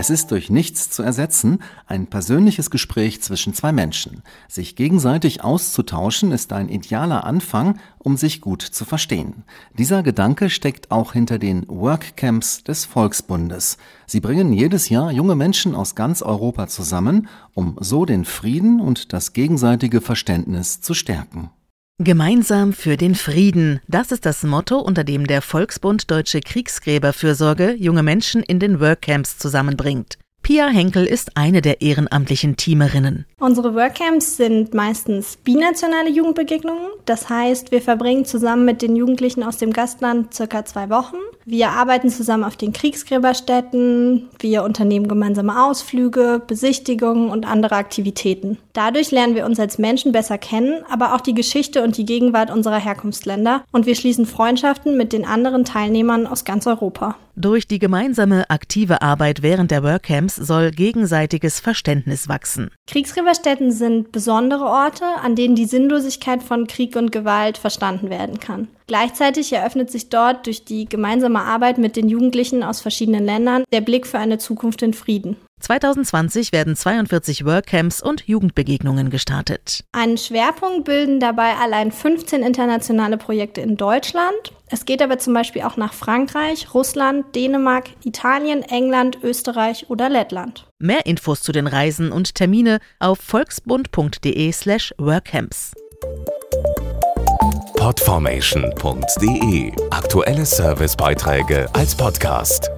Es ist durch nichts zu ersetzen, ein persönliches Gespräch zwischen zwei Menschen. Sich gegenseitig auszutauschen ist ein idealer Anfang, um sich gut zu verstehen. Dieser Gedanke steckt auch hinter den Workcamps des Volksbundes. Sie bringen jedes Jahr junge Menschen aus ganz Europa zusammen, um so den Frieden und das gegenseitige Verständnis zu stärken. Gemeinsam für den Frieden. Das ist das Motto, unter dem der Volksbund Deutsche Kriegsgräberfürsorge junge Menschen in den Workcamps zusammenbringt. Pia Henkel ist eine der ehrenamtlichen Teamerinnen. Unsere Workcamps sind meistens binationale Jugendbegegnungen. Das heißt, wir verbringen zusammen mit den Jugendlichen aus dem Gastland circa zwei Wochen. Wir arbeiten zusammen auf den Kriegsgräberstätten. Wir unternehmen gemeinsame Ausflüge, Besichtigungen und andere Aktivitäten. Dadurch lernen wir uns als Menschen besser kennen, aber auch die Geschichte und die Gegenwart unserer Herkunftsländer. Und wir schließen Freundschaften mit den anderen Teilnehmern aus ganz Europa. Durch die gemeinsame aktive Arbeit während der Workcamps soll gegenseitiges Verständnis wachsen. Kriegsgräberstätten sind besondere Orte, an denen die Sinnlosigkeit von Krieg und Gewalt verstanden werden kann. Gleichzeitig eröffnet sich dort durch die gemeinsame Arbeit mit den Jugendlichen aus verschiedenen Ländern der Blick für eine Zukunft in Frieden. 2020 werden 42 Workcamps und Jugendbegegnungen gestartet. Einen Schwerpunkt bilden dabei allein 15 internationale Projekte in Deutschland. Es geht aber zum Beispiel auch nach Frankreich, Russland, Dänemark, Italien, England, Österreich oder Lettland. Mehr Infos zu den Reisen und Termine auf volksbund.de/slash workcamps. Podformation.de Aktuelle Servicebeiträge als Podcast.